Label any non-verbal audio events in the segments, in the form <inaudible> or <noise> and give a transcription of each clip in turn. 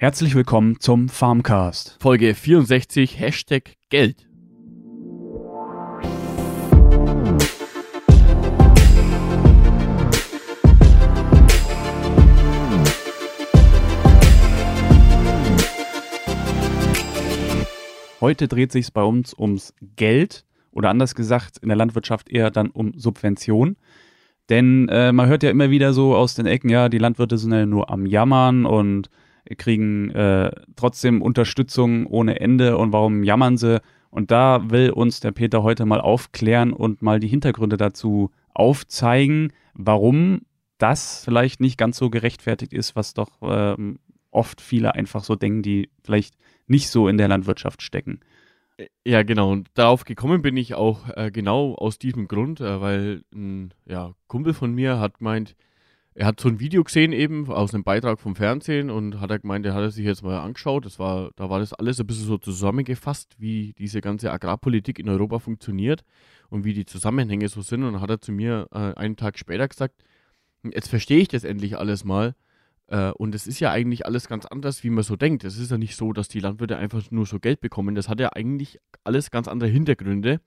Herzlich willkommen zum Farmcast. Folge 64, Hashtag Geld. Heute dreht sich bei uns ums Geld oder anders gesagt in der Landwirtschaft eher dann um Subvention. Denn äh, man hört ja immer wieder so aus den Ecken, ja, die Landwirte sind ja nur am Jammern und kriegen äh, trotzdem Unterstützung ohne Ende und warum jammern sie? Und da will uns der Peter heute mal aufklären und mal die Hintergründe dazu aufzeigen, warum das vielleicht nicht ganz so gerechtfertigt ist, was doch ähm, oft viele einfach so denken, die vielleicht nicht so in der Landwirtschaft stecken. Ja, genau. Und darauf gekommen bin ich auch äh, genau aus diesem Grund, äh, weil ein ja, Kumpel von mir hat gemeint, er hat so ein Video gesehen eben aus einem Beitrag vom Fernsehen und hat er gemeint, er hat er sich jetzt mal angeschaut. Das war, da war das alles ein bisschen so zusammengefasst, wie diese ganze Agrarpolitik in Europa funktioniert und wie die Zusammenhänge so sind. Und dann hat er zu mir äh, einen Tag später gesagt, jetzt verstehe ich das endlich alles mal. Äh, und es ist ja eigentlich alles ganz anders, wie man so denkt. Es ist ja nicht so, dass die Landwirte einfach nur so Geld bekommen. Das hat ja eigentlich alles ganz andere Hintergründe.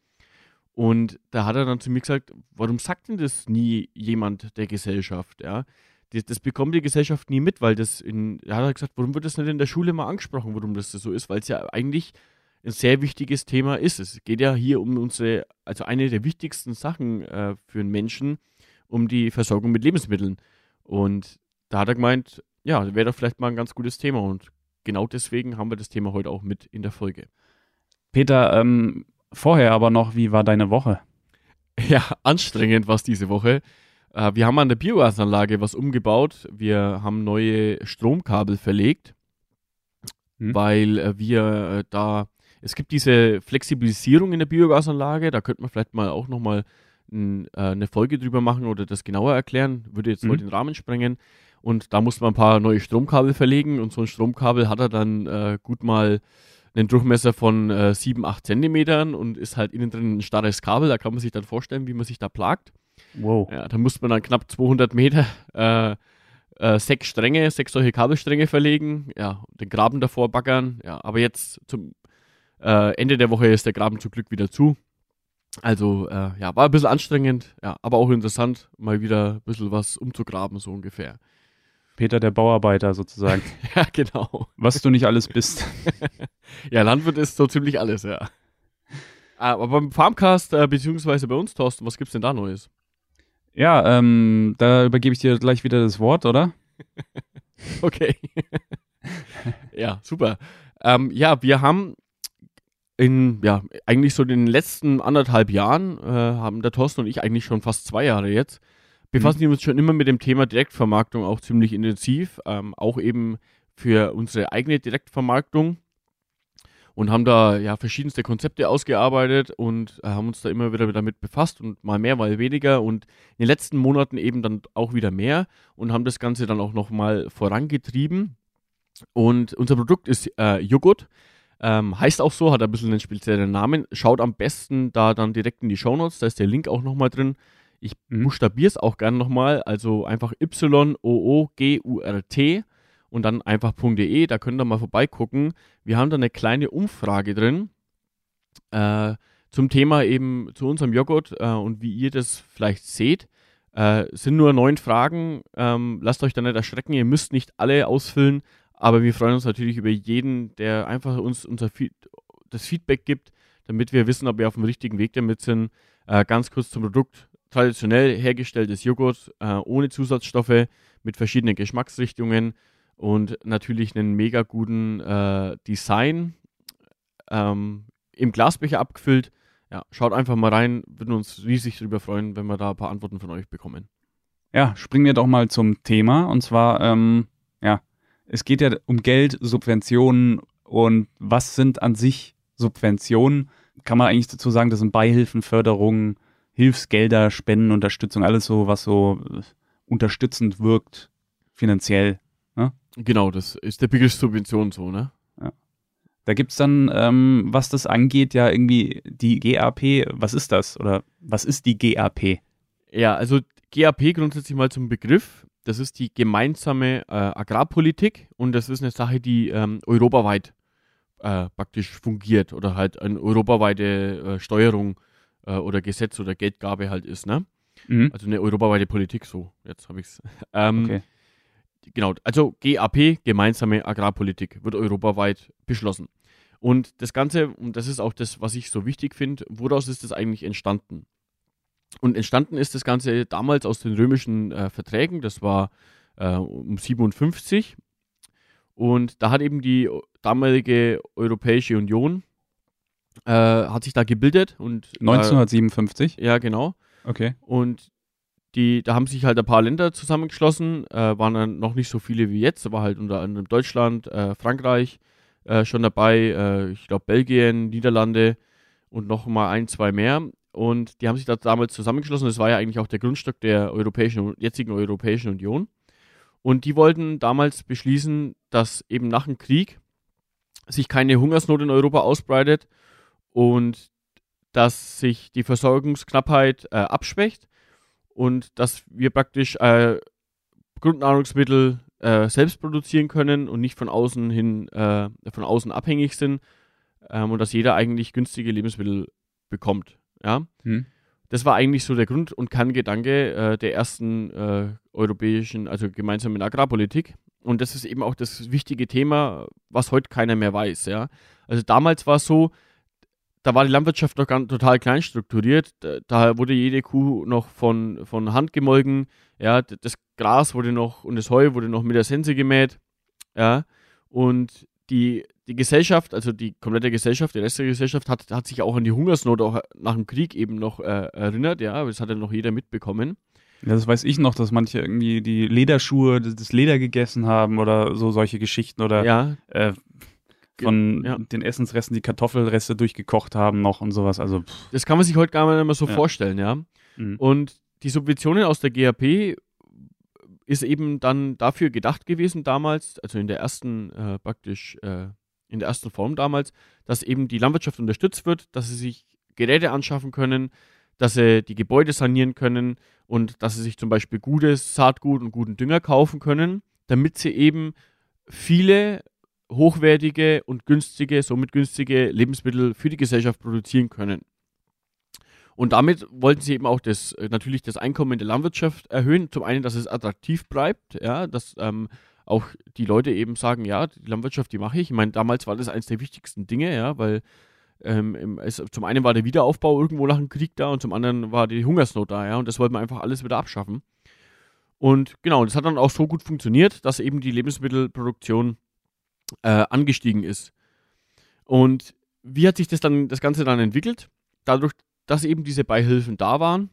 Und da hat er dann zu mir gesagt, warum sagt denn das nie jemand der Gesellschaft? Ja? Das, das bekommt die Gesellschaft nie mit, weil das in, da hat er gesagt, warum wird das nicht in der Schule mal angesprochen, warum das so ist? Weil es ja eigentlich ein sehr wichtiges Thema ist. Es geht ja hier um unsere, also eine der wichtigsten Sachen äh, für einen Menschen, um die Versorgung mit Lebensmitteln. Und da hat er gemeint, ja, wäre doch vielleicht mal ein ganz gutes Thema. Und genau deswegen haben wir das Thema heute auch mit in der Folge. Peter, ähm, Vorher aber noch, wie war deine Woche? Ja, anstrengend war es diese Woche. Äh, wir haben an der Biogasanlage was umgebaut. Wir haben neue Stromkabel verlegt, hm. weil äh, wir äh, da, es gibt diese Flexibilisierung in der Biogasanlage, da könnte man vielleicht mal auch nochmal eine Folge drüber machen oder das genauer erklären, würde jetzt hm. den Rahmen sprengen. Und da musste man ein paar neue Stromkabel verlegen und so ein Stromkabel hat er dann äh, gut mal einen Durchmesser von äh, 7, 8 Zentimetern und ist halt innen drin ein starres Kabel. Da kann man sich dann vorstellen, wie man sich da plagt. Wow. Ja, da muss man dann knapp 200 Meter äh, äh, sechs Stränge, sechs solche Kabelstränge verlegen, ja, den Graben davor baggern. Ja, aber jetzt zum äh, Ende der Woche ist der Graben zum Glück wieder zu. Also, äh, ja, war ein bisschen anstrengend, ja, aber auch interessant, mal wieder ein bisschen was umzugraben, so ungefähr. Peter der Bauarbeiter sozusagen. <laughs> ja, genau. Was du nicht alles bist. <laughs> ja, Landwirt ist so ziemlich alles, ja. Aber beim Farmcast, äh, beziehungsweise bei uns, Thorsten, was gibt's denn da Neues? Ja, ähm, da übergebe ich dir gleich wieder das Wort, oder? <laughs> okay. ja, super. Ähm, ja, wir haben in, ja, eigentlich so den letzten anderthalb Jahren, äh, haben der Thorsten und ich eigentlich schon fast zwei Jahre jetzt, befassen mhm. wir uns schon immer mit dem Thema Direktvermarktung auch ziemlich intensiv, ähm, auch eben für unsere eigene Direktvermarktung und haben da ja verschiedenste Konzepte ausgearbeitet und äh, haben uns da immer wieder damit befasst und mal mehr, mal weniger und in den letzten Monaten eben dann auch wieder mehr und haben das Ganze dann auch nochmal vorangetrieben. Und unser Produkt ist äh, Joghurt. Ähm, heißt auch so, hat ein bisschen einen speziellen Namen. Schaut am besten da dann direkt in die Show Notes, da ist der Link auch nochmal drin. Ich mhm. buchstabiere es auch gerne nochmal, also einfach Y-O-O-G-U-R-T und dann einfach .de, da könnt ihr mal vorbeigucken. Wir haben da eine kleine Umfrage drin äh, zum Thema eben zu unserem Joghurt äh, und wie ihr das vielleicht seht. Äh, sind nur neun Fragen, ähm, lasst euch da nicht erschrecken, ihr müsst nicht alle ausfüllen, aber wir freuen uns natürlich über jeden, der einfach uns unser Feed das Feedback gibt, damit wir wissen, ob wir auf dem richtigen Weg damit sind. Äh, ganz kurz zum Produkt traditionell hergestelltes Joghurt äh, ohne Zusatzstoffe mit verschiedenen Geschmacksrichtungen und natürlich einen mega guten äh, Design ähm, im Glasbecher abgefüllt. Ja, schaut einfach mal rein, würden uns riesig darüber freuen, wenn wir da ein paar Antworten von euch bekommen. Ja, springen wir doch mal zum Thema und zwar, ähm, ja, es geht ja um Geld, Subventionen und was sind an sich Subventionen? Kann man eigentlich dazu sagen, das sind Beihilfen, Förderungen, Hilfsgelder, Spenden, Unterstützung, alles so, was so äh, unterstützend wirkt, finanziell. Ne? Genau, das ist der Begriff Subvention so, ne? Ja. Da gibt es dann, ähm, was das angeht, ja irgendwie die GAP, was ist das? Oder was ist die GAP? Ja, also GAP grundsätzlich mal zum Begriff. das ist die gemeinsame äh, Agrarpolitik und das ist eine Sache, die ähm, europaweit äh, praktisch fungiert oder halt eine europaweite äh, Steuerung äh, oder Gesetz oder Geldgabe halt ist, ne? Mhm. Also eine europaweite Politik, so, jetzt habe ich es. <laughs> Ähm, okay. Genau, also GAP, gemeinsame Agrarpolitik, wird europaweit beschlossen. Und das Ganze, und das ist auch das, was ich so wichtig finde, woraus ist das eigentlich entstanden? Und entstanden ist das Ganze damals aus den römischen äh, Verträgen, das war äh, um 57. Und da hat eben die damalige Europäische Union, äh, hat sich da gebildet. Und, 1957? ja, genau. Okay. Und die, da haben sich halt ein paar Länder zusammengeschlossen, äh, waren dann noch nicht so viele wie jetzt, aber halt unter anderem Deutschland, äh, Frankreich äh, schon dabei, äh, ich glaube Belgien, Niederlande und noch mal ein, zwei mehr. Und die haben sich da damals zusammengeschlossen. Das war ja eigentlich auch der Grundstock der europäischen, jetzigen Europäischen Union. Und die wollten damals beschließen, dass eben nach dem Krieg sich keine Hungersnot in Europa ausbreitet und dass sich die Versorgungsknappheit äh, abschwächt und dass wir praktisch äh, Grundnahrungsmittel äh, selbst produzieren können und nicht von außen hin äh, von außen abhängig sind ähm, und dass jeder eigentlich günstige Lebensmittel bekommt. Ja. Hm. Das war eigentlich so der Grund und Kerngedanke äh, der ersten äh, europäischen, also gemeinsamen Agrarpolitik. Und das ist eben auch das wichtige Thema, was heute keiner mehr weiß. Ja. Also damals war es so, da war die Landwirtschaft noch ganz, total klein strukturiert. Da, da, wurde jede Kuh noch von, von Hand gemolken. Ja, das Gras wurde noch und das Heu wurde noch mit der Sense gemäht. Ja, und die, die Gesellschaft, also die komplette Gesellschaft, die Rest der Gesellschaft hat, hat sich auch an die Hungersnot auch nach dem Krieg eben noch äh, erinnert. Ja, das hat ja noch jeder mitbekommen. Ja, das weiß ich noch, dass manche irgendwie die Lederschuhe, das Leder gegessen haben oder so solche Geschichten oder ja. äh, von ja. den Essensresten die Kartoffelreste durchgekocht haben noch und sowas. Also pff. das kann man sich heute gar nicht mehr so ja. vorstellen, ja. Mhm. Und die Subventionen aus der GAP ist eben dann dafür gedacht gewesen damals, also in der ersten äh, praktisch äh, in der ersten Form damals, dass eben die Landwirtschaft unterstützt wird, dass sie sich Geräte anschaffen können, dass sie die Gebäude sanieren können und dass sie sich zum Beispiel gutes Saatgut und guten Dünger kaufen können, damit sie eben viele hochwertige und günstige, somit günstige Lebensmittel für die Gesellschaft produzieren können. Und damit wollten sie eben auch das, äh, natürlich das Einkommen in der Landwirtschaft erhöhen. Zum einen, dass es attraktiv bleibt, ja, dass ähm, auch die Leute eben sagen, ja, die Landwirtschaft, die mache ich. Ich meine, damals war das eines der wichtigsten Dinge, ja, weil ähm, es, zum einen war der Wiederaufbau irgendwo nach dem Krieg da und zum anderen war die Hungersnot da, ja, und das wollten wir einfach alles wieder abschaffen. Und genau, das hat dann auch so gut funktioniert, dass eben die Lebensmittelproduktion äh, angestiegen ist. Und wie hat sich das dann, das Ganze dann entwickelt? Dadurch, dass eben diese Beihilfen da waren,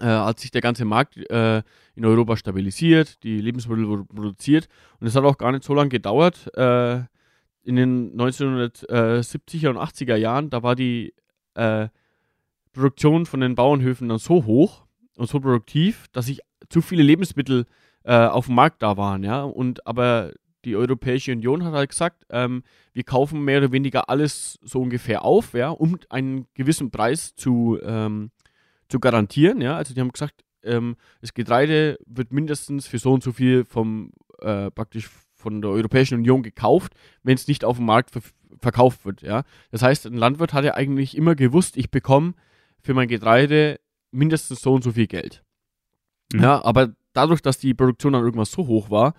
äh, hat sich der ganze Markt äh, in Europa stabilisiert, die Lebensmittel wurden produziert und es hat auch gar nicht so lange gedauert. Äh, in den 1970er und 80er Jahren, da war die äh, Produktion von den Bauernhöfen dann so hoch und so produktiv, dass sich zu viele Lebensmittel äh, auf dem Markt da waren, ja. Und aber die Europäische Union hat halt gesagt, ähm, wir kaufen mehr oder weniger alles so ungefähr auf, ja, um einen gewissen Preis zu, ähm, zu garantieren, ja. Also die haben gesagt, ähm, das Getreide wird mindestens für so und so viel vom äh, praktisch von der Europäischen Union gekauft, wenn es nicht auf dem Markt ver verkauft wird, ja. Das heißt, ein Landwirt hat ja eigentlich immer gewusst, ich bekomme für mein Getreide mindestens so und so viel Geld. Mhm. Ja, aber dadurch, dass die Produktion dann irgendwas so hoch war,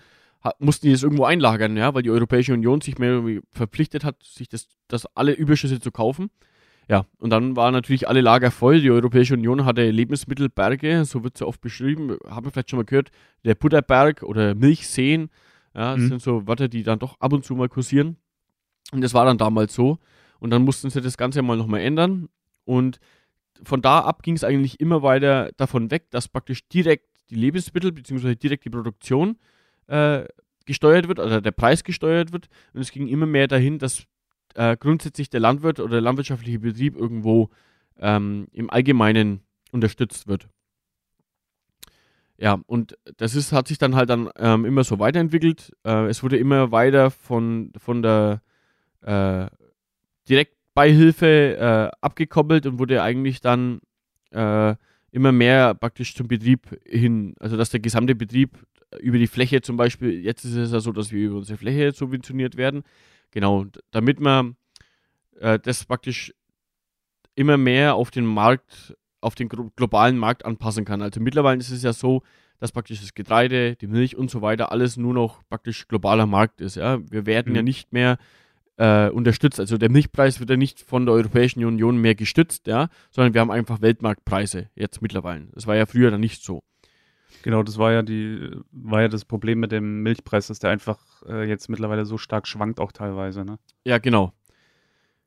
mussten die das irgendwo einlagern, ja, weil die Europäische Union sich mehr verpflichtet hat, sich das, das alle Überschüsse zu kaufen. Ja, und dann waren natürlich alle Lager voll. Die Europäische Union hatte Lebensmittelberge, so wird es ja oft beschrieben, haben wir vielleicht schon mal gehört, der Butterberg oder Milchseen. Ja, das mhm. sind so Wörter, die dann doch ab und zu mal kursieren. Und das war dann damals so. Und dann mussten sie das Ganze mal nochmal ändern. Und von da ab ging es eigentlich immer weiter davon weg, dass praktisch direkt die Lebensmittel bzw. direkt die Produktion äh, gesteuert wird, oder der Preis gesteuert wird. Und es ging immer mehr dahin, dass äh, grundsätzlich der Landwirt oder der landwirtschaftliche Betrieb irgendwo ähm, im Allgemeinen unterstützt wird. Ja, und das ist, hat sich dann halt dann ähm, immer so weiterentwickelt. Äh, es wurde immer weiter von, von der äh, Direktbeihilfe äh, abgekoppelt und wurde eigentlich dann äh, immer mehr praktisch zum Betrieb hin, also dass der gesamte Betrieb über die Fläche zum Beispiel, jetzt ist es ja so, dass wir über unsere Fläche subventioniert werden. Genau, damit man äh, das praktisch immer mehr auf den Markt, auf den globalen Markt anpassen kann. Also mittlerweile ist es ja so, dass praktisch das Getreide, die Milch und so weiter alles nur noch praktisch globaler Markt ist. Ja? Wir werden mhm. ja nicht mehr äh, unterstützt. Also der Milchpreis wird ja nicht von der Europäischen Union mehr gestützt, ja, sondern wir haben einfach Weltmarktpreise jetzt mittlerweile. Das war ja früher dann nicht so. Genau, das war ja die, war ja das Problem mit dem Milchpreis, dass der einfach äh, jetzt mittlerweile so stark schwankt, auch teilweise, ne? Ja, genau.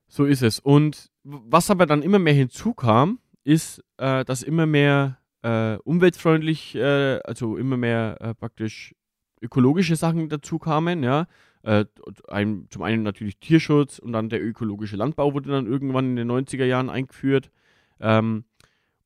So ist es. Und was aber dann immer mehr hinzukam, ist, äh, dass immer mehr äh, umweltfreundlich, äh, also immer mehr äh, praktisch ökologische Sachen dazu kamen, ja. Äh, ein, zum einen natürlich Tierschutz und dann der ökologische Landbau wurde dann irgendwann in den 90er Jahren eingeführt. Ähm,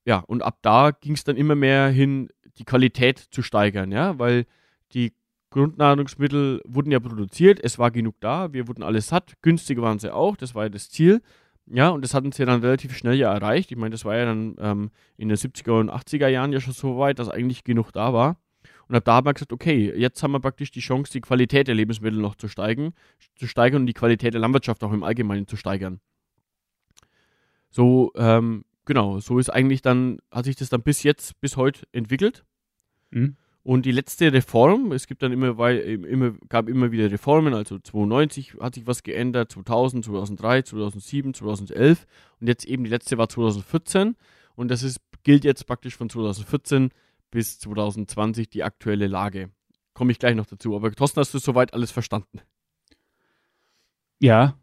ja, und ab da ging es dann immer mehr hin, die Qualität zu steigern, ja, weil die Grundnahrungsmittel wurden ja produziert, es war genug da, wir wurden alle satt, günstig waren sie auch, das war ja das Ziel. Ja, und das hatten sie dann relativ schnell ja erreicht. Ich meine, das war ja dann ähm, in den 70er und 80er Jahren ja schon so weit, dass eigentlich genug da war. Und ab da haben wir gesagt, okay, jetzt haben wir praktisch die Chance, die Qualität der Lebensmittel noch zu steigen, zu steigern und die Qualität der Landwirtschaft auch im Allgemeinen zu steigern. So, ähm, genau, so ist eigentlich dann, hat sich das dann bis jetzt, bis heute entwickelt. Mhm. Und die letzte Reform, es gibt dann immer, immer, gab immer wieder Reformen, also 92 hat sich was geändert, 2000, 2003, 2007, 2011 und jetzt eben die letzte war 2014 und das ist, gilt jetzt praktisch von 2014 bis 2020 die aktuelle Lage. Komme ich gleich noch dazu, aber Thorsten, hast du soweit alles verstanden? Ja.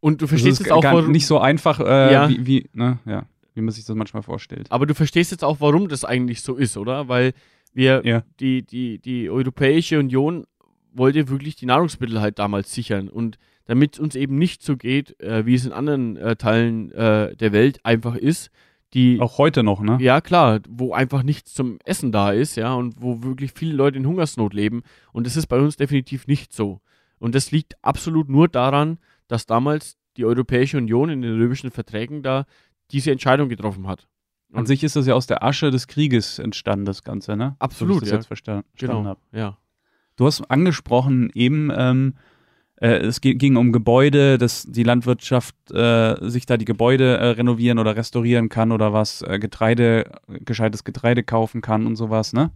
Und du verstehst es auch gar nicht so einfach, äh, ja. wie, wie, ne, ja wie man sich das manchmal vorstellt. Aber du verstehst jetzt auch, warum das eigentlich so ist, oder? Weil wir, ja. die, die, die Europäische Union wollte wirklich die Nahrungsmittel halt damals sichern. Und damit es uns eben nicht so geht, äh, wie es in anderen äh, Teilen äh, der Welt einfach ist, die. Auch heute noch, ne? Ja, klar, wo einfach nichts zum Essen da ist, ja, und wo wirklich viele Leute in Hungersnot leben. Und das ist bei uns definitiv nicht so. Und das liegt absolut nur daran, dass damals die Europäische Union in den römischen Verträgen da diese Entscheidung getroffen hat. Und An sich ist das ja aus der Asche des Krieges entstanden, das Ganze, ne? Absolut. So, ich das ja. jetzt verstanden genau. habe. Ja. Du hast angesprochen eben, ähm, äh, es ging um Gebäude, dass die Landwirtschaft äh, sich da die Gebäude äh, renovieren oder restaurieren kann oder was, äh, Getreide, gescheites Getreide kaufen kann und sowas, ne?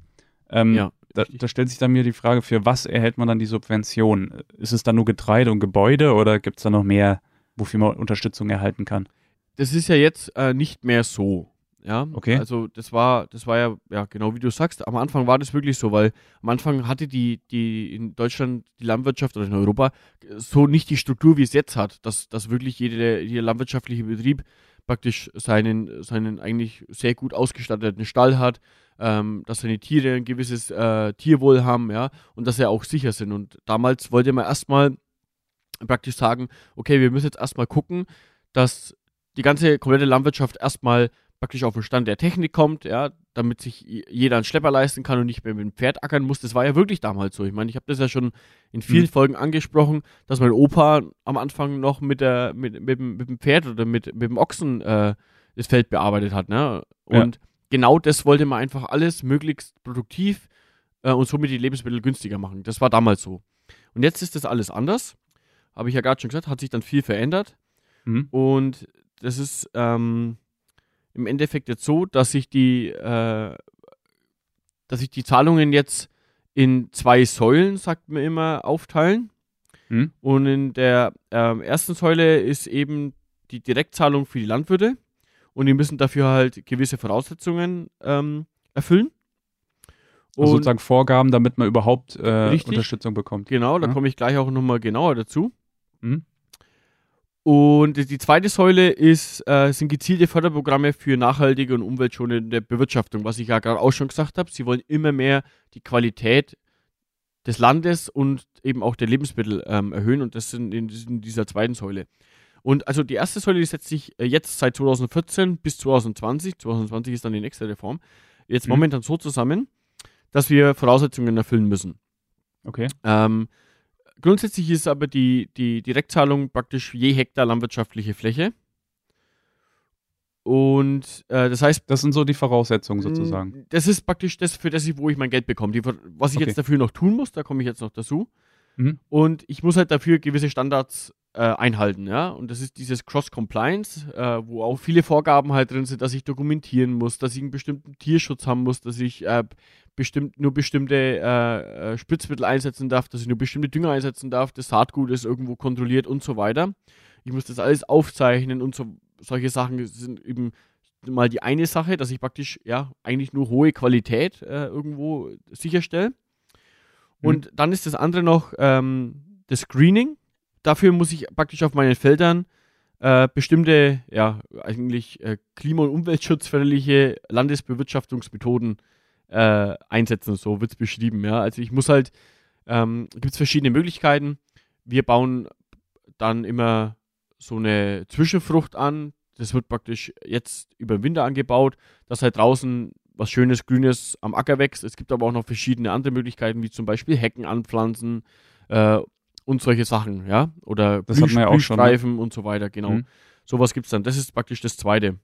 Ähm, ja. Da, da, stellt sich dann mir die Frage, für was erhält man dann die Subvention? Ist es dann nur Getreide und Gebäude oder gibt es da noch mehr, wofür man Unterstützung erhalten kann? das ist ja jetzt äh, nicht mehr so. Ja, okay. Also das war, das war ja, ja, genau wie du sagst, am Anfang war das wirklich so, weil am Anfang hatte die, die in Deutschland die Landwirtschaft oder in Europa so nicht die Struktur, wie es jetzt hat, dass, dass wirklich jede, jeder landwirtschaftliche Betrieb praktisch seinen, seinen eigentlich sehr gut ausgestatteten Stall hat, ähm, dass seine Tiere ein gewisses äh, Tierwohl haben, ja, und dass sie auch sicher sind. Und damals wollte man erstmal praktisch sagen, okay, wir müssen jetzt erstmal gucken, dass die ganze komplette Landwirtschaft erstmal praktisch auf den Stand der Technik kommt, ja, damit sich jeder einen Schlepper leisten kann und nicht mehr mit dem Pferd ackern muss. Das war ja wirklich damals so. Ich meine, ich habe das ja schon in vielen mhm. Folgen angesprochen, dass mein Opa am Anfang noch mit, der, mit, mit, mit dem Pferd oder mit, mit dem Ochsen äh, das Feld bearbeitet hat. Ne? Und ja. genau das wollte man einfach alles möglichst produktiv äh, und somit die Lebensmittel günstiger machen. Das war damals so. Und jetzt ist das alles anders. Habe ich ja gerade schon gesagt, hat sich dann viel verändert. Mhm. Und das ist ähm, im Endeffekt jetzt so, dass sich die, äh, dass sich die Zahlungen jetzt in zwei Säulen, sagt man immer, aufteilen. Hm. Und in der ähm, ersten Säule ist eben die Direktzahlung für die Landwirte und die müssen dafür halt gewisse Voraussetzungen ähm, erfüllen. Also sozusagen Vorgaben, damit man überhaupt äh, Unterstützung bekommt. Genau, da ja. komme ich gleich auch nochmal genauer dazu. Hm. Und die zweite Säule ist, äh, sind gezielte Förderprogramme für nachhaltige und umweltschonende Bewirtschaftung, was ich ja gerade auch schon gesagt habe. Sie wollen immer mehr die Qualität des Landes und eben auch der Lebensmittel ähm, erhöhen und das sind in, in, dieser zweiten Säule. Und also die erste Säule, die setzt sich äh, jetzt seit 2014 bis 2020, 2020 ist dann die nächste Reform, jetzt mhm. momentan so zusammen, dass wir Voraussetzungen erfüllen müssen. Okay. Ähm, Grundsätzlich ist aber die, die Direktzahlung praktisch je Hektar landwirtschaftliche Fläche. Und äh, das heißt, Das sind so die Voraussetzungen sozusagen. das ist praktisch das, für das ich, wo ich mein Geld bekomme. Die, was ich Okay. jetzt dafür noch tun muss, da komme ich jetzt noch dazu. Mhm. Und ich muss halt dafür gewisse Standards äh, einhalten, ja. Und das ist dieses Cross-Compliance, äh, wo auch viele Vorgaben halt drin sind, dass ich dokumentieren muss, dass ich einen bestimmten Tierschutz haben muss, dass ich äh, bestimmt, nur bestimmte äh, äh, Spritzmittel einsetzen darf, dass ich nur bestimmte Dünger einsetzen darf, das Saatgut ist irgendwo kontrolliert und so weiter. Ich muss das alles aufzeichnen und so solche Sachen sind eben mal die eine Sache, dass ich praktisch ja eigentlich nur hohe Qualität äh, irgendwo sicherstelle. Und dann ist das andere noch ähm, das Screening. Dafür muss ich praktisch auf meinen Feldern äh, bestimmte, ja, eigentlich äh, klima- und umweltschutzförderliche Landesbewirtschaftungsmethoden äh, einsetzen. So wird es beschrieben. Ja. Also ich muss halt, ähm, gibt es verschiedene Möglichkeiten. Wir bauen dann immer so eine Zwischenfrucht an. Das wird praktisch jetzt über den Winter angebaut, dass halt draußen was Schönes, Grünes am Acker wächst. Es gibt aber auch noch verschiedene andere Möglichkeiten, wie zum Beispiel Hecken anpflanzen äh, und solche Sachen, ja. Oder Das wir ja auch schon, ne? Und so weiter, genau. Mhm. Sowas gibt es dann. Das ist praktisch das Zweite.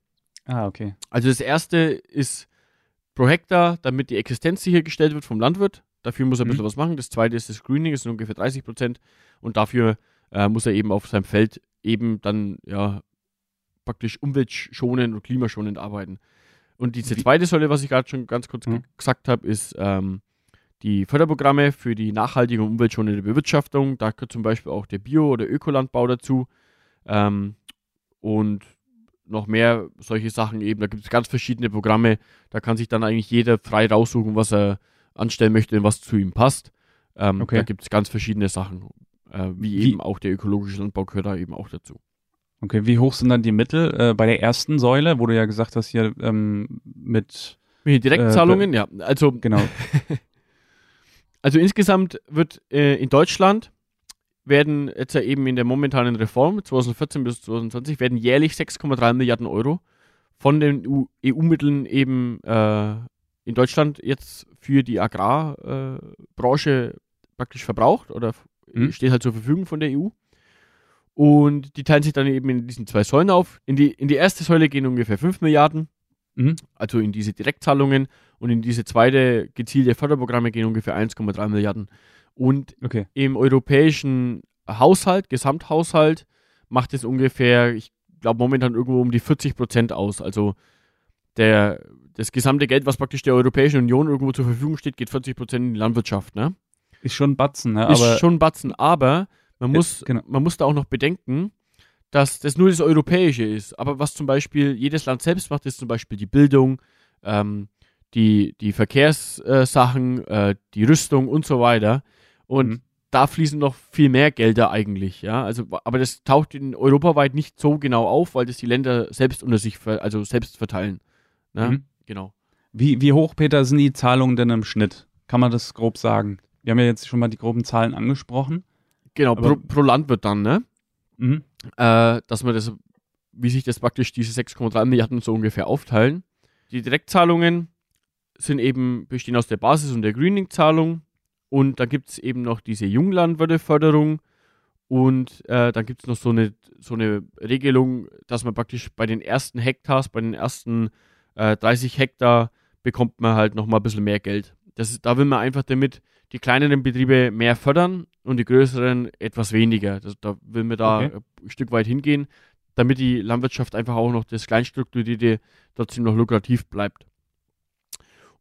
Ah, okay. Also das erste ist pro Hektar, damit die Existenz sichergestellt wird vom Landwirt. Dafür muss er ein Mhm. bisschen was machen. Das zweite ist das Screening, das sind ungefähr 30 Prozent. Und dafür äh, muss er eben auf seinem Feld eben dann ja praktisch umweltschonend und klimaschonend arbeiten. Und diese Wie- zweite Säule, was ich gerade schon ganz kurz Mhm. ge- gesagt habe, ist ähm, die Förderprogramme für die nachhaltige und umweltschonende Bewirtschaftung. Da gehört zum Beispiel auch der Bio- oder Ökolandbau dazu. Ähm, und noch mehr solche Sachen eben. Da gibt es ganz verschiedene Programme. Da kann sich dann eigentlich jeder frei raussuchen, was er anstellen möchte und was zu ihm passt. Ähm, Okay. Da gibt es ganz verschiedene Sachen. Äh, wie, Wie- eben auch der ökologische Landbau gehört da eben auch dazu. Okay, wie hoch sind dann die Mittel äh, bei der ersten Säule, wo du ja gesagt hast, hier ähm, mit, Mit Direktzahlungen, ja. Also, genau, <laughs> also insgesamt wird äh, in Deutschland werden jetzt ja eben in der momentanen Reform 2014 bis 2020 werden jährlich 6,3 Milliarden Euro von den EU EU-Mitteln eben äh, in Deutschland jetzt für die Agrarbranche äh, praktisch verbraucht oder Mhm. steht halt zur Verfügung von der EU. Und die teilen sich dann eben in diesen zwei Säulen auf. In die, in die erste Säule gehen ungefähr 5 Milliarden, Mhm. also in diese Direktzahlungen. Und in diese zweite gezielte Förderprogramme gehen ungefähr 1,3 Milliarden. Und okay. im europäischen Haushalt, Gesamthaushalt, macht es ungefähr, ich glaube momentan irgendwo um die 40 Prozent aus. Also der, das gesamte Geld, was praktisch der Europäischen Union irgendwo zur Verfügung steht, geht 40 Prozent in die Landwirtschaft. Ne? Ist schon ein Batzen, ne? Ist aber schon ein Batzen, aber man Ja, muss, genau. man muss da auch noch bedenken, dass das nur das Europäische ist. Aber was zum Beispiel jedes Land selbst macht, ist zum Beispiel die Bildung, ähm, die, die Verkehrssachen, äh, die Rüstung und so weiter. Und Mhm. da fließen noch viel mehr Gelder eigentlich, ja. Also, aber das taucht in europaweit nicht so genau auf, weil das die Länder selbst unter sich, also selbst verteilen. Ne? Mhm. Genau. wie, wie hoch, Peter, sind die Zahlungen denn im Schnitt? Kann man das grob sagen? Wir haben ja jetzt schon mal die groben Zahlen angesprochen. Genau, pro, pro Land wird dann, ne? Mhm. äh, dass wir das, wie sich das praktisch diese 6,3 Milliarden so ungefähr aufteilen. Die Direktzahlungen sind eben, bestehen aus der Basis- und der Greening-Zahlung und dann gibt es eben noch diese Junglandwirteförderung und äh, dann gibt es noch so eine, so eine Regelung, dass man praktisch bei den ersten Hektars, bei den ersten äh, 30 Hektar bekommt man halt nochmal ein bisschen mehr Geld. Das ist, da will man einfach damit die kleineren Betriebe mehr fördern und die größeren etwas weniger. Das, da will man da Okay. ein Stück weit hingehen, damit die Landwirtschaft einfach auch noch das Kleinstrukturierte trotzdem noch lukrativ bleibt.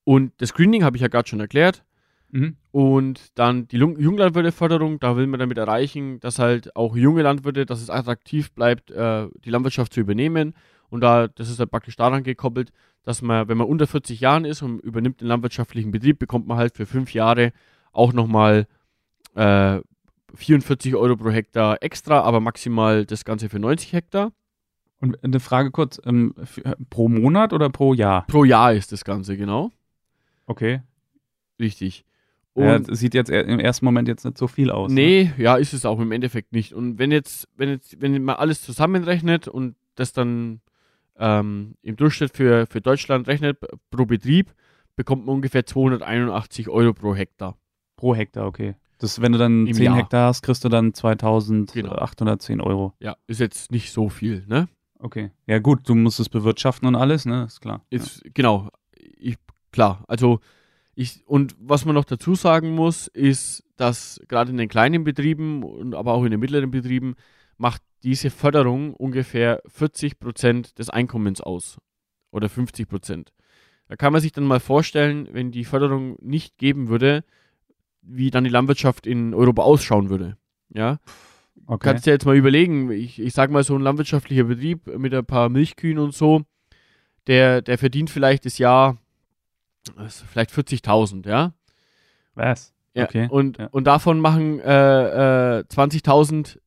Und das Greening habe ich ja gerade schon erklärt. Mhm. Und dann die Junglandwirteförderung, da will man damit erreichen, dass halt auch junge Landwirte, dass es attraktiv bleibt, äh, die Landwirtschaft zu übernehmen. Und da, das ist halt praktisch daran gekoppelt, dass man, wenn man unter 40 Jahren ist und übernimmt den landwirtschaftlichen Betrieb, bekommt man halt für fünf Jahre auch nochmal äh, 44 Euro pro Hektar extra, aber maximal das Ganze für 90 Hektar. Und eine Frage kurz, ähm, für, pro Monat oder pro Jahr? Pro Jahr ist das Ganze, genau. Okay. Richtig. Ja, sieht jetzt eher- im ersten Moment jetzt nicht so viel aus. Ne? Nee, ja, ist es auch im Endeffekt nicht. Und wenn jetzt, wenn jetzt, wenn man alles zusammenrechnet und das dann ähm, im Durchschnitt für, für Deutschland rechnet, pro Betrieb, bekommt man ungefähr 281 Euro pro Hektar. Pro Hektar, okay. Das, wenn du dann Im 10 Jahr. Hektar hast, kriegst du dann Genau. 2810 Euro. Ja, ist jetzt nicht so viel, ne? Okay. Ja gut, du musst es bewirtschaften und alles, ne? Ist klar. Ist, ja. Genau. Klar. Also ich, und was man noch dazu sagen muss, ist, dass gerade in den kleinen Betrieben und aber auch in den mittleren Betrieben macht diese Förderung ungefähr 40 Prozent des Einkommens aus. Oder 50 Prozent. Da kann man sich dann mal vorstellen, wenn die Förderung nicht geben würde, wie dann die Landwirtschaft in Europa ausschauen würde. Ja. Okay. Kannst du dir jetzt mal überlegen, ich, ich sage mal so ein landwirtschaftlicher Betrieb mit ein paar Milchkühen und so, der, der verdient vielleicht das Jahr vielleicht 40.000, ja. Was? Ja, okay. Und, ja. und davon machen äh, äh, 20.000,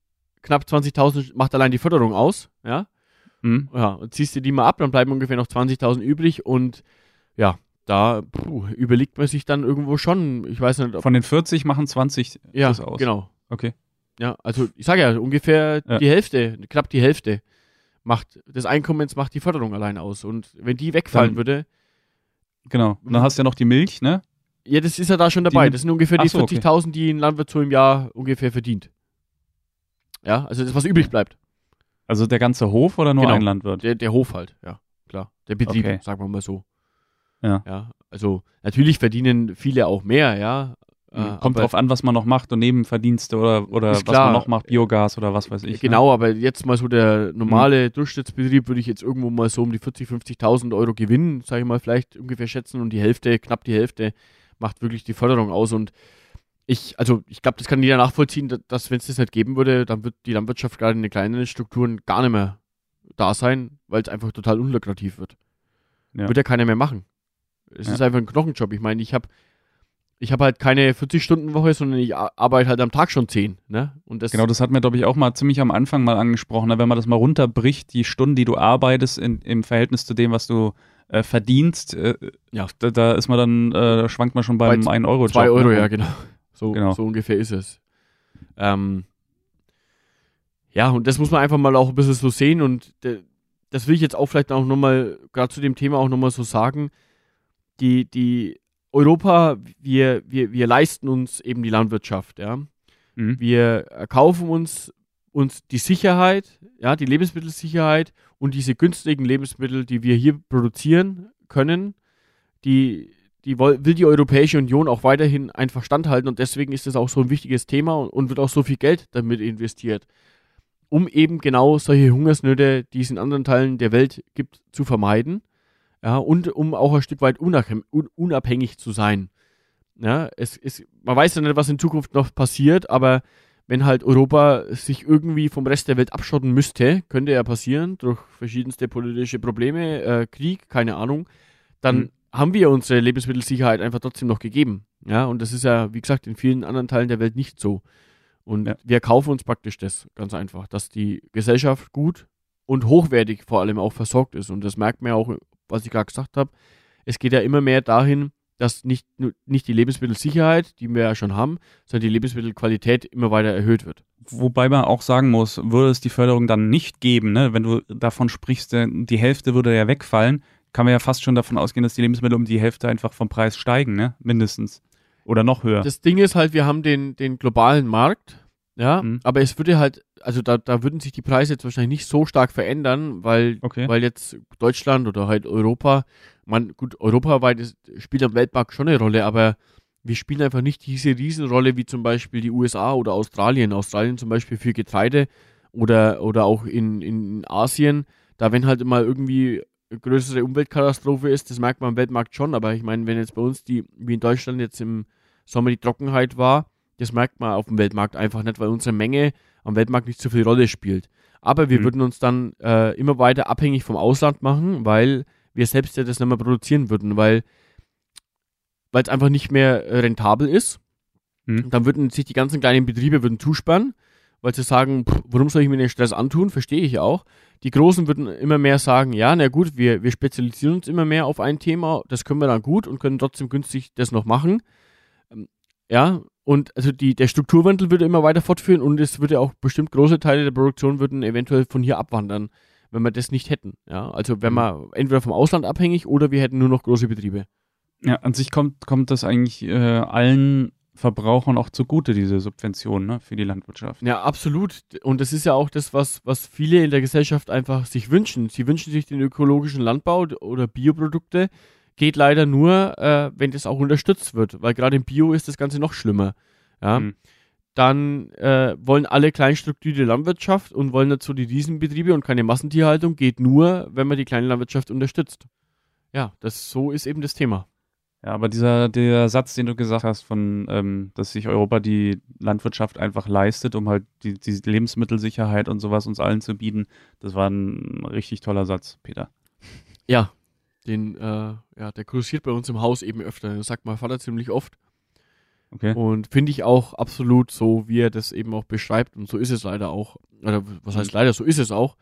knapp 20.000 macht allein die Förderung aus, ja. Mhm. Ja, und ziehst du die mal ab, dann bleiben ungefähr noch 20.000 übrig und ja, da puh, überlegt man sich dann irgendwo schon, ich weiß nicht. Von den 40 machen 20 ja, das aus. genau. Okay. Ja, also ich sage ja, ungefähr ja. die Hälfte, knapp die Hälfte macht des Einkommens macht die Förderung allein aus. Und wenn die wegfallen dann, würde. Genau. Und dann hast du ja noch die Milch, ne? Ja, das ist ja da schon dabei. Die, das sind ungefähr die so, 40.000, okay. die ein Landwirt so im Jahr ungefähr verdient. Ja, also das, was übrig bleibt. Also der ganze Hof oder nur genau, ein Landwirt? Der, der Hof halt, ja, klar. Der Betrieb, okay. sagen wir mal so. Ja. ja. Also natürlich verdienen viele auch mehr, ja. Äh, Kommt drauf an, was man noch macht und Nebenverdienste oder, oder was man noch macht, Biogas oder was weiß ich. Ne? Genau, ne? aber jetzt mal so der normale mhm. Durchschnittsbetrieb würde ich jetzt irgendwo mal so um die 40, 50.000 Euro gewinnen, sage ich mal, vielleicht ungefähr schätzen und die Hälfte, knapp die Hälfte macht wirklich die Förderung aus und ich, also ich glaube, das kann jeder nachvollziehen, dass, dass wenn es das nicht geben würde, dann wird die Landwirtschaft gerade in den kleineren Strukturen gar nicht mehr da sein, weil es einfach total unlukrativ wird. Ja. Wird ja keiner mehr machen. Es ja. ist einfach ein Knochenjob. Ich meine, ich habe ich habe halt keine 40-Stunden-Woche, sondern ich arbeite halt am Tag schon 10. Ne? Und das genau, das hat mir, glaube ich, auch mal ziemlich am Anfang mal angesprochen. Ne? Wenn man das mal runterbricht, die Stunden, die du arbeitest in, im Verhältnis zu dem, was du äh, verdienst, äh, ja. Da, da, ist man dann, äh, da schwankt man schon beim Bei 1 Euro. 2 Euro, ne? ja, genau. So, genau. so ungefähr ist es. Ähm, ja, und das muss man einfach mal auch ein bisschen so sehen und das will ich jetzt auch vielleicht auch nochmal, gerade zu dem Thema auch nochmal so sagen. Die, die Europa, wir, wir, wir leisten uns eben die Landwirtschaft, ja. Mhm. Wir kaufen uns, uns die Sicherheit, ja, die Lebensmittelsicherheit und diese günstigen Lebensmittel, die wir hier produzieren können, die, die will die Europäische Union auch weiterhin einfach standhalten und deswegen ist das auch so ein wichtiges Thema und, und wird auch so viel Geld damit investiert, um eben genau solche Hungersnöte, die es in anderen Teilen der Welt gibt, zu vermeiden ja, und um auch ein Stück weit unabhängig zu sein. Ja, es ist, man weiß ja nicht, was in Zukunft noch passiert, aber wenn halt Europa sich irgendwie vom Rest der Welt abschotten müsste, könnte ja passieren, durch verschiedenste politische Probleme, äh, Krieg, keine Ahnung, dann mhm. haben wir unsere Lebensmittelsicherheit einfach trotzdem noch gegeben. Ja, und das ist ja, wie gesagt, in vielen anderen Teilen der Welt nicht so. Und ja. wir kaufen uns praktisch das ganz einfach, dass die Gesellschaft gut und hochwertig vor allem auch versorgt ist. Und das merkt man ja auch was ich gerade gesagt habe, es geht ja immer mehr dahin, dass nicht, nicht die Lebensmittelsicherheit, die wir ja schon haben, sondern die Lebensmittelqualität immer weiter erhöht wird. Wobei man auch sagen muss, würde es die Förderung dann nicht geben, ne? wenn du davon sprichst, äh, die Hälfte würde ja wegfallen, kann man ja fast schon davon ausgehen, dass die Lebensmittel um die Hälfte einfach vom Preis steigen, ne? mindestens. Oder noch höher. Das Ding ist halt, wir haben den, den globalen Markt, ja, mhm. aber es würde halt also da, da würden sich die Preise jetzt wahrscheinlich nicht so stark verändern, weil, okay. weil jetzt Deutschland oder halt Europa, man, gut, europaweit ist, spielt am Weltmarkt schon eine Rolle, aber wir spielen einfach nicht diese Riesenrolle wie zum Beispiel die USA oder Australien. Australien zum Beispiel für Getreide oder, oder auch in, in Asien, da wenn halt immer irgendwie eine größere Umweltkatastrophe ist, das merkt man am Weltmarkt schon, aber ich meine, wenn jetzt bei uns die, wie in Deutschland jetzt im Sommer die Trockenheit war, das merkt man auf dem Weltmarkt einfach nicht, weil unsere Menge am Weltmarkt nicht so viel Rolle spielt. Aber wir mhm. würden uns dann äh, immer weiter abhängig vom Ausland machen, weil wir selbst ja das nicht mehr produzieren würden, weil es einfach nicht mehr äh, rentabel ist. Mhm. Dann würden sich die ganzen kleinen Betriebe würden zusperren, weil sie sagen, pff, warum soll ich mir den Stress antun? Verstehe ich auch. Die Großen würden immer mehr sagen, ja, na gut, wir, wir spezialisieren uns immer mehr auf ein Thema, das können wir dann gut und können trotzdem günstig das noch machen. Ähm, ja, und also die, der Strukturwandel würde immer weiter fortführen und es würde auch bestimmt große Teile der Produktion würden eventuell von hier abwandern, wenn wir das nicht hätten. Ja, also wenn wir mhm. entweder vom Ausland abhängig oder wir hätten nur noch große Betriebe. Ja, an sich kommt, kommt das eigentlich äh, allen Verbrauchern auch zugute, diese Subventionen ne, für die Landwirtschaft. Ja, absolut. Und das ist ja auch das, was, was viele in der Gesellschaft einfach sich wünschen. Sie wünschen sich den ökologischen Landbau oder Bioprodukte. Geht leider nur, äh, wenn das auch unterstützt wird, weil gerade im Bio ist das Ganze noch schlimmer. Ja. Mhm. Dann äh, wollen alle kleinstrukturierte Landwirtschaft und wollen dazu die Riesenbetriebe und keine Massentierhaltung. Geht nur, wenn man die kleine Landwirtschaft unterstützt. Ja, das so ist eben das Thema. Ja, aber dieser der Satz, den du gesagt hast, von ähm, dass sich Europa die Landwirtschaft einfach leistet, um halt die, die Lebensmittelsicherheit und sowas uns allen zu bieten, das war ein richtig toller Satz, Peter. Ja, den, äh, ja, der kursiert bei uns im Haus eben öfter. Das sagt mein Vater ziemlich oft. Okay. Und finde ich auch absolut so, wie er das eben auch beschreibt. Und so ist es leider auch. Oder was heißt mhm. leider, so ist es auch.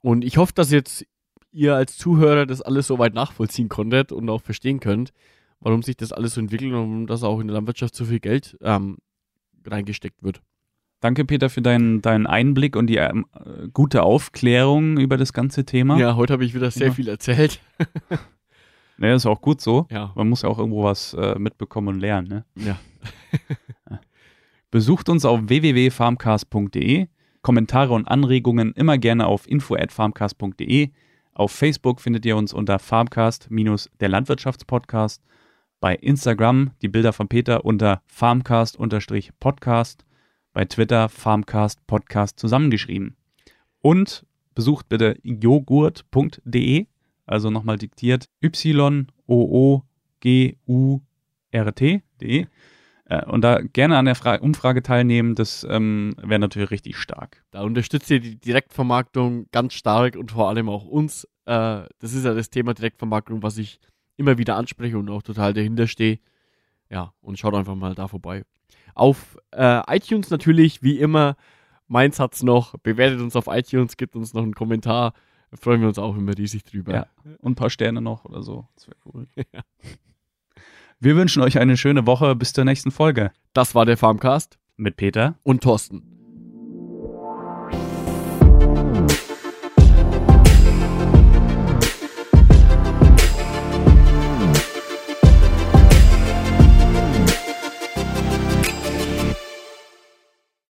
Und ich hoffe, dass jetzt ihr als Zuhörer das alles so weit nachvollziehen konntet und auch verstehen könnt, warum sich das alles so entwickelt und warum das auch in der Landwirtschaft so viel Geld ähm, reingesteckt wird. Danke, Peter, für deinen, deinen Einblick und die ähm, gute Aufklärung über das ganze Thema. Ja, heute habe ich wieder sehr ja. viel erzählt. <laughs> naja, ist auch gut so. Ja. Man muss ja auch irgendwo was äh, mitbekommen und lernen. Ne? Ja. <laughs> Besucht uns auf www.farmcast.de. Kommentare und Anregungen immer gerne auf info@farmcast.de. Auf Facebook findet ihr uns unter Farmcast der Landwirtschaftspodcast. Bei Instagram die Bilder von Peter unter Farmcast-Podcast. Bei Twitter Farmcast Podcast zusammengeschrieben. Und besucht bitte joghurt.de, also nochmal diktiert y-o-o-g-u-r-t.de. Äh, und da gerne an der Fra Umfrage teilnehmen, das ähm, wäre natürlich richtig stark. Da unterstützt ihr die Direktvermarktung ganz stark und vor allem auch uns. Äh, das ist ja das Thema Direktvermarktung, was ich immer wieder anspreche und auch total dahinter stehe. Ja, und schaut einfach mal da vorbei. Auf äh, iTunes natürlich, wie immer, mein Satz noch, bewertet uns auf iTunes, gibt uns noch einen Kommentar. Da freuen wir uns auch immer riesig drüber. Ja, und ein paar Sterne noch oder so. Das wäre cool. <laughs> ja. Wir wünschen euch eine schöne Woche. Bis zur nächsten Folge. Das war der Farmcast mit Peter und Thorsten.